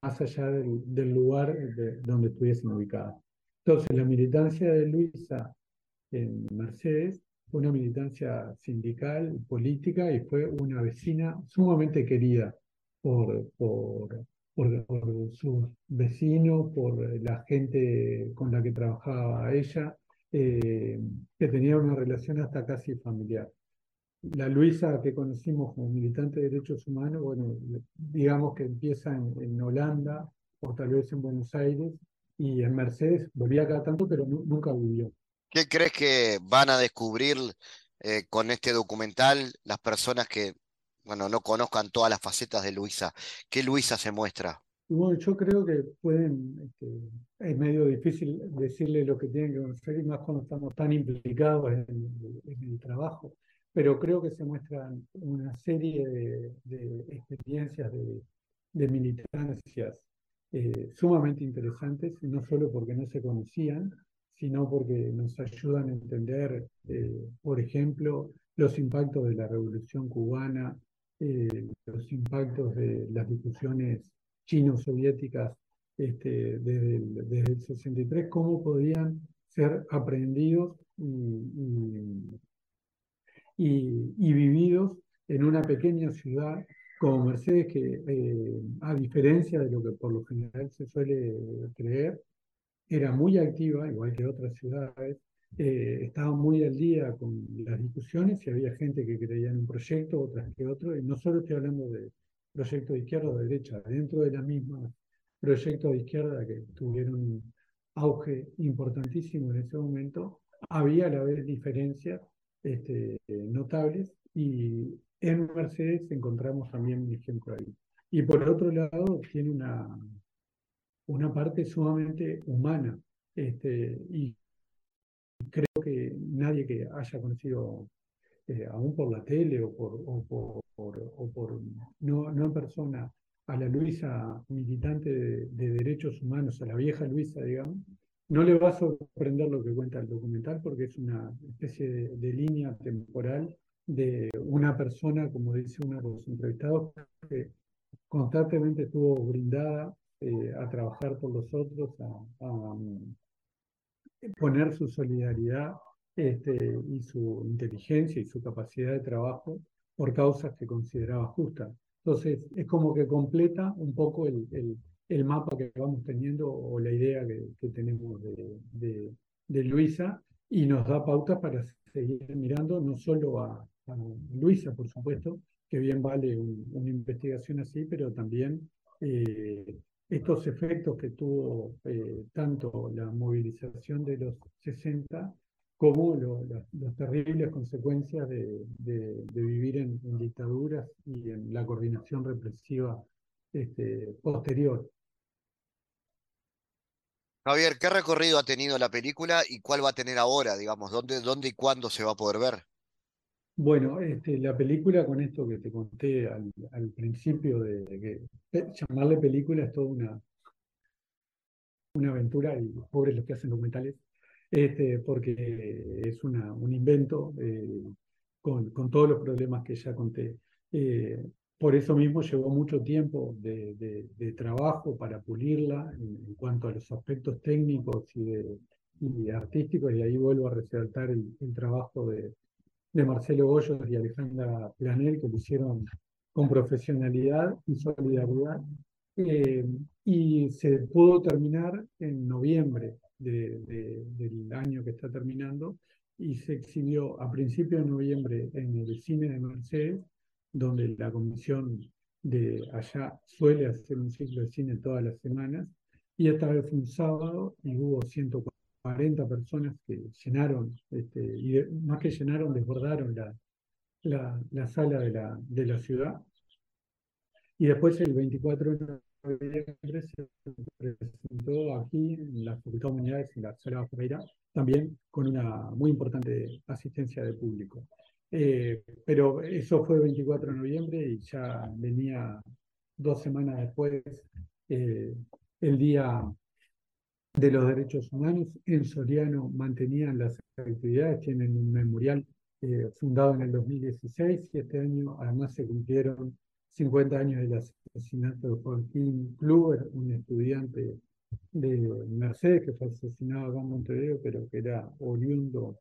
S5: más allá del, lugar donde estuviesen ubicadas. Entonces, la militancia de Luisa en Mercedes una militancia sindical, política y fue una vecina sumamente querida por, por, sus vecinos, por la gente con la que trabajaba ella, eh, que tenía una relación hasta casi familiar. La Luisa que conocimos como militante de derechos humanos, digamos que empieza en, Holanda o tal vez en Buenos Aires y en Mercedes, volvía cada tanto, pero nunca vivió.
S2: ¿Qué crees que van a descubrir eh, con este documental las personas que bueno, no conozcan todas las facetas de Luisa. ¿Qué Luisa se muestra?
S5: Bueno, yo creo que pueden, este, es medio difícil decirle lo que tienen que conocer y más cuando estamos tan implicados en, el trabajo, pero creo que se muestran una serie de, experiencias de, militancias eh, sumamente interesantes, no solo porque no se conocían, sino porque nos ayudan a entender, eh, por ejemplo, los impactos de la Revolución cubana eh, los impactos de las discusiones chino-soviéticas este, desde, el, 63, cómo podían ser aprendidos y, vividos en una pequeña ciudad como Mercedes, que eh, a diferencia de lo que por lo general se suele creer, era muy activa, igual que otras ciudades, eh, estaban muy al día con las discusiones y había gente que creía en un proyecto, otras que otro, y no solo estoy hablando de proyectos de izquierda o de derecha, dentro de la misma proyectos de izquierda que tuvieron un auge importantísimo en ese momento, había a la vez diferencias este, notables y en Mercedes encontramos también un ejemplo ahí. Y por otro lado, tiene una, una parte sumamente humana este, y creo que nadie que haya conocido, eh, aún por la tele o por, no, no, en persona, a la Luisa militante de, derechos humanos, a la vieja Luisa, digamos, no le va a sorprender lo que cuenta el documental porque es una especie de, línea temporal de una persona, como dice uno de los entrevistados, que constantemente estuvo brindada eh, a trabajar por los otros, a, poner su solidaridad este, y su inteligencia y su capacidad de trabajo por causas que consideraba justas. Entonces, es como que completa un poco el, el, mapa que vamos teniendo o la idea que, tenemos de, de, Luisa y nos da pautas para seguir mirando no solo a, Luisa, por supuesto, que bien vale una investigación así, pero también eh, estos efectos que tuvo eh, tanto la movilización de los 60 como las terribles consecuencias de, vivir en, dictaduras y en la coordinación represiva este, posterior.
S2: Javier, ¿qué recorrido ha tenido la película y cuál va a tener ahora, digamos? ¿Dónde, dónde y cuándo se va a poder ver?
S5: Bueno, este, la película con esto que te conté al, principio de, que llamarle película es toda una, una aventura y pobres los que hacen documentales, este, porque es una, un invento eh, con, con, todos los problemas que ya conté. Eh, por eso mismo llevó mucho tiempo de, de, trabajo para pulirla en, cuanto a los aspectos técnicos y, artísticos, y ahí vuelvo a resaltar el trabajo de, de Marcelo Hoyos y Alejandra Planel, que lo hicieron con profesionalidad y solidaridad. Eh, y se pudo terminar en noviembre del año que está terminando y se exhibió a principios de noviembre en el cine de Mercedes, donde la comisión de allá suele hacer un ciclo de cine todas las semanas, y esta vez fue un sábado y hubo 140 40 personas que llenaron, este, y más que llenaron, desbordaron la, la, sala de la, de la ciudad. Y después el 24 de noviembre se presentó aquí en la Facultad de Humanidades, en la sala Ferreira, también con una muy importante asistencia de público. Eh, pero eso fue el 24 de noviembre y ya venía dos semanas después eh, el día de los derechos humanos. En Soriano mantenían las actividades, tienen un memorial eh, fundado en el 2016 y este año además se cumplieron 50 años del asesinato de Joaquín Kluber, un estudiante de Mercedes que fue asesinado acá en Montevideo, pero que era oriundo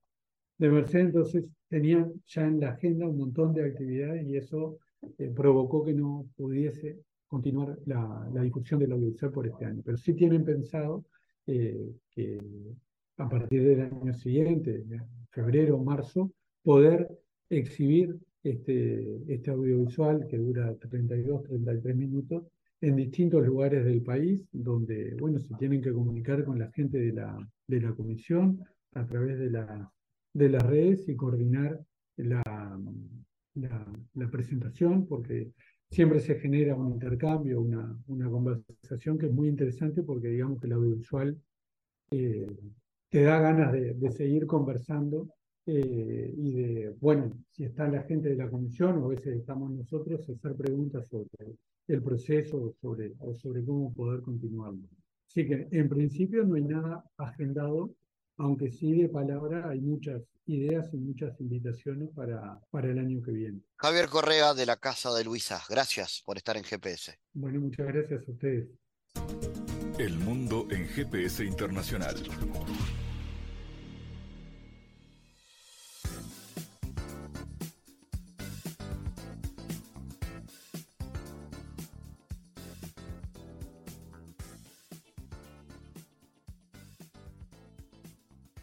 S5: de Mercedes, entonces tenían ya en la agenda un montón de actividades y eso eh, provocó que no pudiese continuar la, la, difusión del audiovisual por este año. Pero sí tienen pensado eh, que a partir del año siguiente, febrero o marzo, poder exhibir este, este audiovisual que dura 32, 33 minutos en distintos lugares del país donde, bueno, se tienen que comunicar con la gente de la, de la comisión a través de, la, de las redes y coordinar la, la, la, presentación, porque siempre se genera un intercambio, una, una conversación que es muy interesante porque digamos que el audiovisual eh, te da ganas de, seguir conversando eh, y de, bueno, si está la gente de la comisión o a veces estamos nosotros, hacer preguntas sobre el proceso sobre, o sobre cómo poder continuarlo. Así que en principio no hay nada agendado, aunque sí de palabra hay muchas ideas y muchas invitaciones para, para el año que viene.
S2: Javier Correa de la Casa de Luisa, gracias por estar en GPS.
S5: Bueno, muchas gracias a ustedes.
S1: El mundo en GPS Internacional.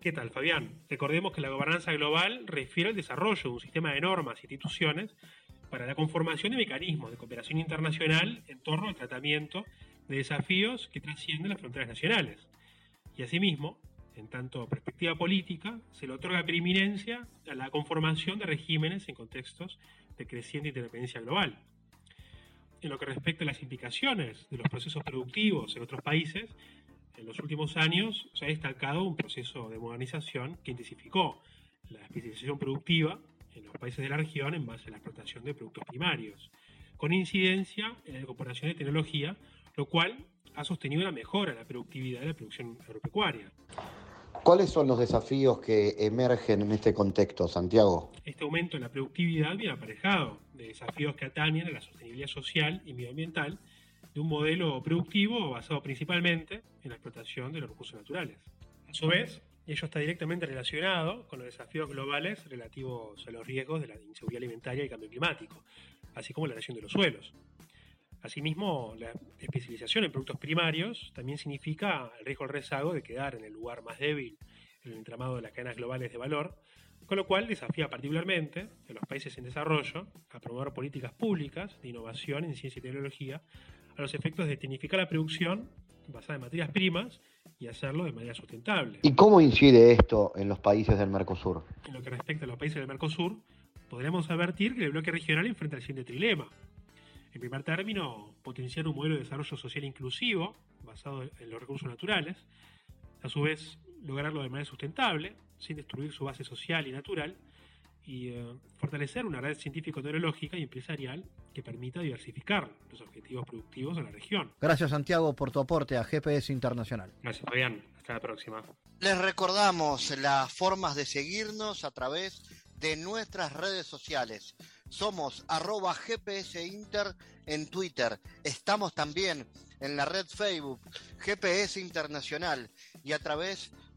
S6: ¿Qué tal, Fabián? Recordemos que la gobernanza global refiere al desarrollo de un sistema de normas e instituciones para la conformación de mecanismos de cooperación internacional en torno al tratamiento de desafíos que trascienden las fronteras nacionales. Y asimismo, en tanto perspectiva política, se le otorga preeminencia a la conformación de regímenes en contextos de creciente independencia global. En lo que respecta a las implicaciones de los procesos productivos en otros países, en los últimos años se ha destacado un proceso de modernización que intensificó la especialización productiva en los países de la región en base a la explotación de productos primarios, con incidencia en la incorporación de tecnología, lo cual ha sostenido la mejora en la productividad de la producción agropecuaria.
S2: ¿Cuáles son los desafíos que emergen en este contexto, Santiago?
S6: Este aumento en la productividad viene aparejado de desafíos que atañen a la sostenibilidad social y medioambiental de un modelo productivo basado principalmente en la explotación de los recursos naturales. A su vez, ello está directamente relacionado con los desafíos globales relativos a los riesgos de la inseguridad alimentaria y el cambio climático, así como la erosión de los suelos. Asimismo, la especialización en productos primarios también significa el riesgo al rezago de quedar en el lugar más débil en el entramado de las cadenas globales de valor, con lo cual desafía particularmente a los países en desarrollo a promover políticas públicas de innovación en ciencia y tecnología a los efectos de tecnificar la producción basada en materias primas y hacerlo de manera sustentable.
S2: ¿Y cómo incide esto en los países del Mercosur?
S6: En lo que respecta a los países del Mercosur, podríamos advertir que el bloque regional enfrenta el siguiente trilema. En primer término, potenciar un modelo de desarrollo social inclusivo, basado en los recursos naturales, a su vez lograrlo de manera sustentable, sin destruir su base social y natural, y eh, fortalecer una red científico-tecnológica y empresarial que permita diversificar los objetivos productivos de la región.
S7: Gracias Santiago por tu aporte a GPS Internacional.
S6: Gracias Fabián, hasta la próxima.
S2: Les recordamos las formas de seguirnos a través de nuestras redes sociales. Somos arroba GPS Inter en Twitter. Estamos también en la red Facebook GPS Internacional y a través